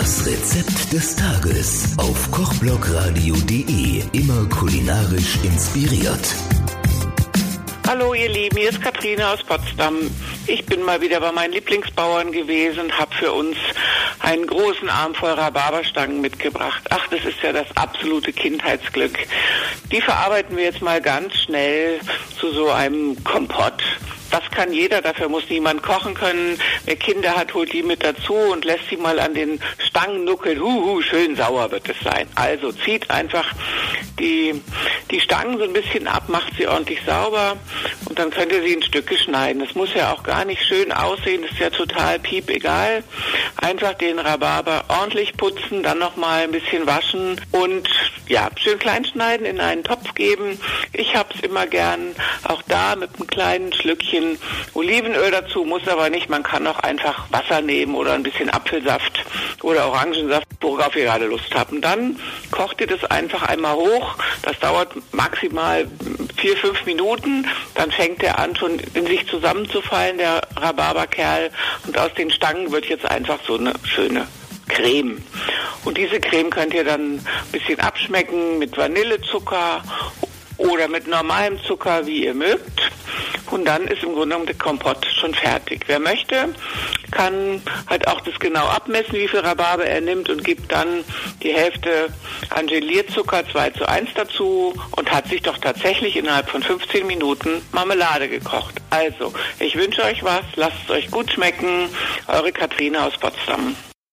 Das Rezept des Tages auf kochblogradio.de. Immer kulinarisch inspiriert. Hallo ihr Lieben, hier ist Katrine aus Potsdam. Ich bin mal wieder bei meinen Lieblingsbauern gewesen, habe für uns einen großen Arm voll Rhabarberstangen mitgebracht. Ach, das ist ja das absolute Kindheitsglück. Die verarbeiten wir jetzt mal ganz schnell zu so einem Kompott. Das kann jeder, dafür muss niemand kochen können. Wer Kinder hat, holt die mit dazu und lässt sie mal an den Stangen nuckeln. Huhu, schön sauer wird es sein. Also zieht einfach die, die Stangen so ein bisschen ab, macht sie ordentlich sauber und dann könnt ihr sie in Stücke schneiden. Das muss ja auch gar nicht schön aussehen, ist ja total piep egal. Einfach den Rhabarber ordentlich putzen, dann nochmal ein bisschen waschen und ja, schön klein schneiden, in einen Topf geben. Ich hab's immer gern, auch da mit einem kleinen Schlückchen Olivenöl dazu, muss aber nicht. Man kann auch einfach Wasser nehmen oder ein bisschen Apfelsaft oder Orangensaft, worauf ihr gerade Lust habt. Und dann kocht ihr das einfach einmal hoch. Das dauert maximal vier, fünf Minuten. Dann fängt er an, schon in sich zusammenzufallen, der Rhabarberkerl. Und aus den Stangen wird jetzt einfach so eine schöne Creme. Und diese Creme könnt ihr dann ein bisschen abschmecken mit Vanillezucker oder mit normalem Zucker, wie ihr mögt. Und dann ist im Grunde genommen der Kompott schon fertig. Wer möchte, kann halt auch das genau abmessen, wie viel Rhabarber er nimmt und gibt dann die Hälfte an Gelierzucker 2 zu 1 dazu und hat sich doch tatsächlich innerhalb von 15 Minuten Marmelade gekocht. Also, ich wünsche euch was, lasst es euch gut schmecken. Eure Katrine aus Potsdam.